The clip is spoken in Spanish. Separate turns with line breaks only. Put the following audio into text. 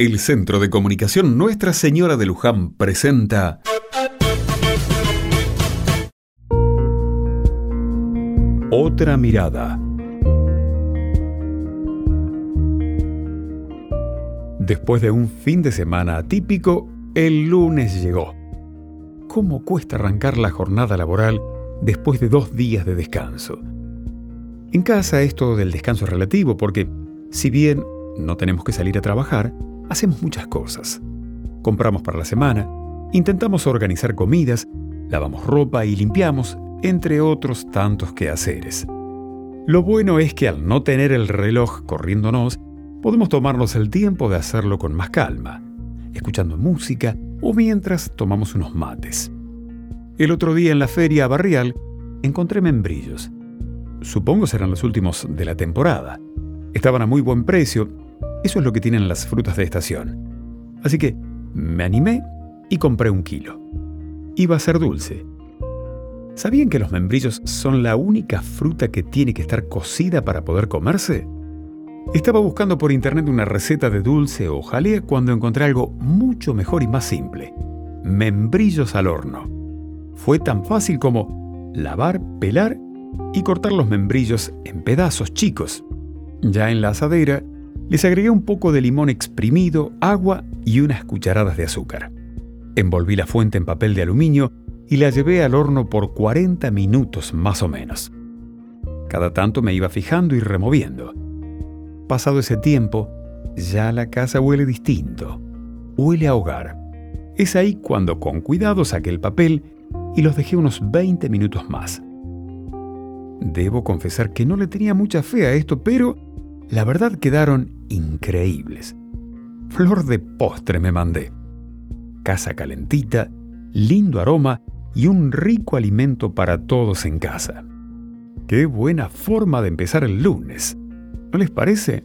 El Centro de Comunicación Nuestra Señora de Luján presenta Otra mirada. Después de un fin de semana atípico, el lunes llegó. ¿Cómo cuesta arrancar la jornada laboral después de dos días de descanso? En casa esto del descanso es relativo porque, si bien no tenemos que salir a trabajar, hacemos muchas cosas. Compramos para la semana, intentamos organizar comidas, lavamos ropa y limpiamos, entre otros tantos quehaceres. Lo bueno es que al no tener el reloj corriéndonos, podemos tomarnos el tiempo de hacerlo con más calma, escuchando música o mientras tomamos unos mates. El otro día en la feria barrial encontré membrillos. Supongo serán los últimos de la temporada. Estaban a muy buen precio eso es lo que tienen las frutas de estación. Así que me animé y compré un kilo. Iba a ser dulce. ¿Sabían que los membrillos son la única fruta que tiene que estar cocida para poder comerse? Estaba buscando por internet una receta de dulce o jalea cuando encontré algo mucho mejor y más simple. Membrillos al horno. Fue tan fácil como lavar, pelar y cortar los membrillos en pedazos chicos. Ya en la asadera, les agregué un poco de limón exprimido, agua y unas cucharadas de azúcar. Envolví la fuente en papel de aluminio y la llevé al horno por 40 minutos más o menos. Cada tanto me iba fijando y removiendo. Pasado ese tiempo, ya la casa huele distinto. Huele a hogar. Es ahí cuando con cuidado saqué el papel y los dejé unos 20 minutos más. Debo confesar que no le tenía mucha fe a esto, pero la verdad quedaron increíbles. Flor de postre me mandé. Casa calentita, lindo aroma y un rico alimento para todos en casa. Qué buena forma de empezar el lunes. ¿No les parece?